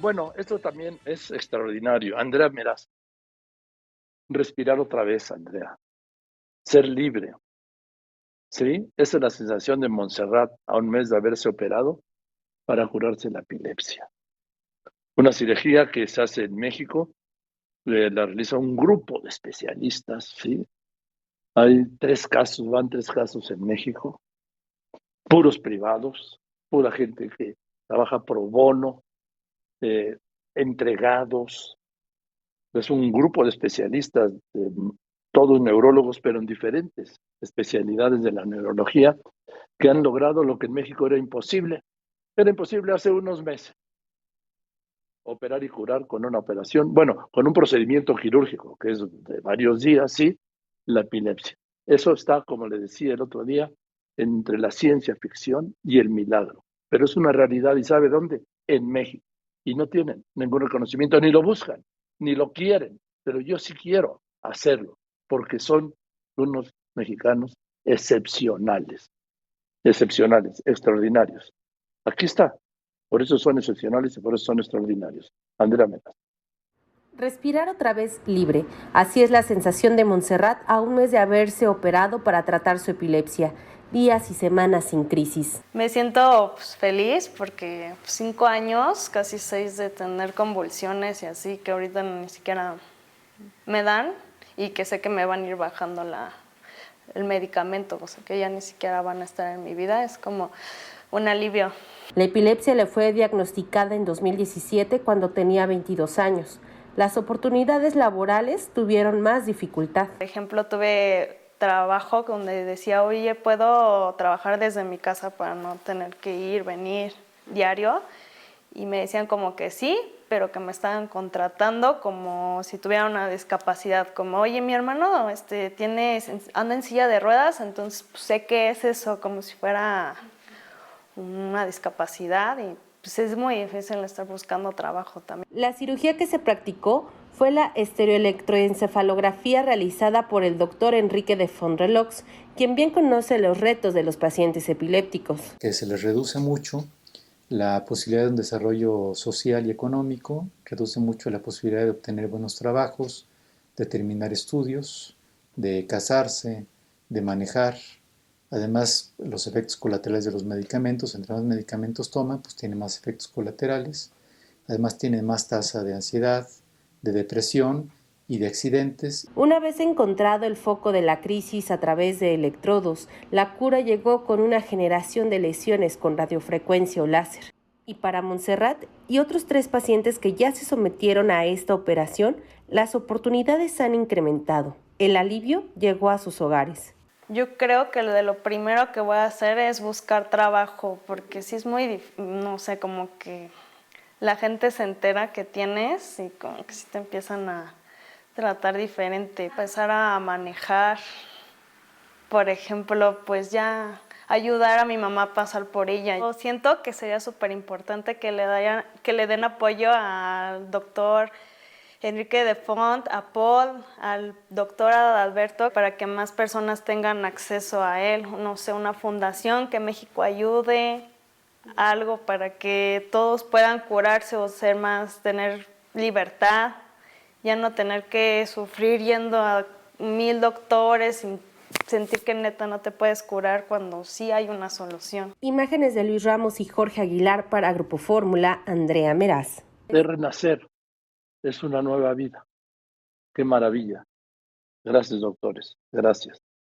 Bueno, esto también es extraordinario. Andrea Meraz. Respirar otra vez, Andrea. Ser libre. ¿Sí? Esa es la sensación de Montserrat a un mes de haberse operado para curarse la epilepsia. Una cirugía que se hace en México, la realiza un grupo de especialistas, ¿sí? Hay tres casos, van tres casos en México, puros privados, pura gente que trabaja pro bono, eh, entregados. Es un grupo de especialistas, todos neurólogos, pero en diferentes especialidades de la neurología, que han logrado lo que en México era imposible. Era imposible hace unos meses operar y curar con una operación, bueno, con un procedimiento quirúrgico, que es de varios días, sí, la epilepsia. Eso está, como le decía el otro día, entre la ciencia ficción y el milagro. Pero es una realidad y ¿sabe dónde? En México. Y no tienen ningún reconocimiento, ni lo buscan, ni lo quieren. Pero yo sí quiero hacerlo, porque son unos mexicanos excepcionales, excepcionales, extraordinarios. Aquí está. Por eso son excepcionales y por eso son extraordinarios. Andrea Metas. Respirar otra vez libre. Así es la sensación de Montserrat a un mes de haberse operado para tratar su epilepsia. Días y semanas sin crisis. Me siento pues, feliz porque cinco años, casi seis de tener convulsiones y así que ahorita ni siquiera me dan y que sé que me van a ir bajando la, el medicamento, o sea que ya ni siquiera van a estar en mi vida. Es como un alivio. La epilepsia le fue diagnosticada en 2017 cuando tenía 22 años. Las oportunidades laborales tuvieron más dificultad. Por ejemplo, tuve trabajo donde decía, oye, puedo trabajar desde mi casa para no tener que ir, venir diario. Y me decían como que sí, pero que me estaban contratando como si tuviera una discapacidad, como, oye, mi hermano este, tiene, anda en silla de ruedas, entonces pues, sé que es eso, como si fuera una discapacidad y pues es muy difícil estar buscando trabajo también. La cirugía que se practicó fue la estereoelectroencefalografía realizada por el doctor Enrique de Fonrelox, quien bien conoce los retos de los pacientes epilépticos. Que se les reduce mucho la posibilidad de un desarrollo social y económico, reduce mucho la posibilidad de obtener buenos trabajos, de terminar estudios, de casarse, de manejar, Además, los efectos colaterales de los medicamentos, entre más medicamentos toman, pues tiene más efectos colaterales. Además, tiene más tasa de ansiedad, de depresión y de accidentes. Una vez encontrado el foco de la crisis a través de electrodos, la cura llegó con una generación de lesiones con radiofrecuencia o láser. Y para Montserrat y otros tres pacientes que ya se sometieron a esta operación, las oportunidades han incrementado. El alivio llegó a sus hogares. Yo creo que lo de lo primero que voy a hacer es buscar trabajo, porque si es muy, no sé, como que la gente se entera que tienes y como que si te empiezan a tratar diferente, empezar a manejar, por ejemplo, pues ya ayudar a mi mamá a pasar por ella. Yo siento que sería súper importante que le, que le den apoyo al doctor Enrique de Font, a Paul, al doctor Adalberto, para que más personas tengan acceso a él. No sé, una fundación que México ayude, algo para que todos puedan curarse o ser más, tener libertad, ya no tener que sufrir yendo a mil doctores y sentir que neta no te puedes curar cuando sí hay una solución. Imágenes de Luis Ramos y Jorge Aguilar para Grupo Fórmula, Andrea Meraz. De renacer es una nueva vida. Qué maravilla. Gracias, doctores. Gracias.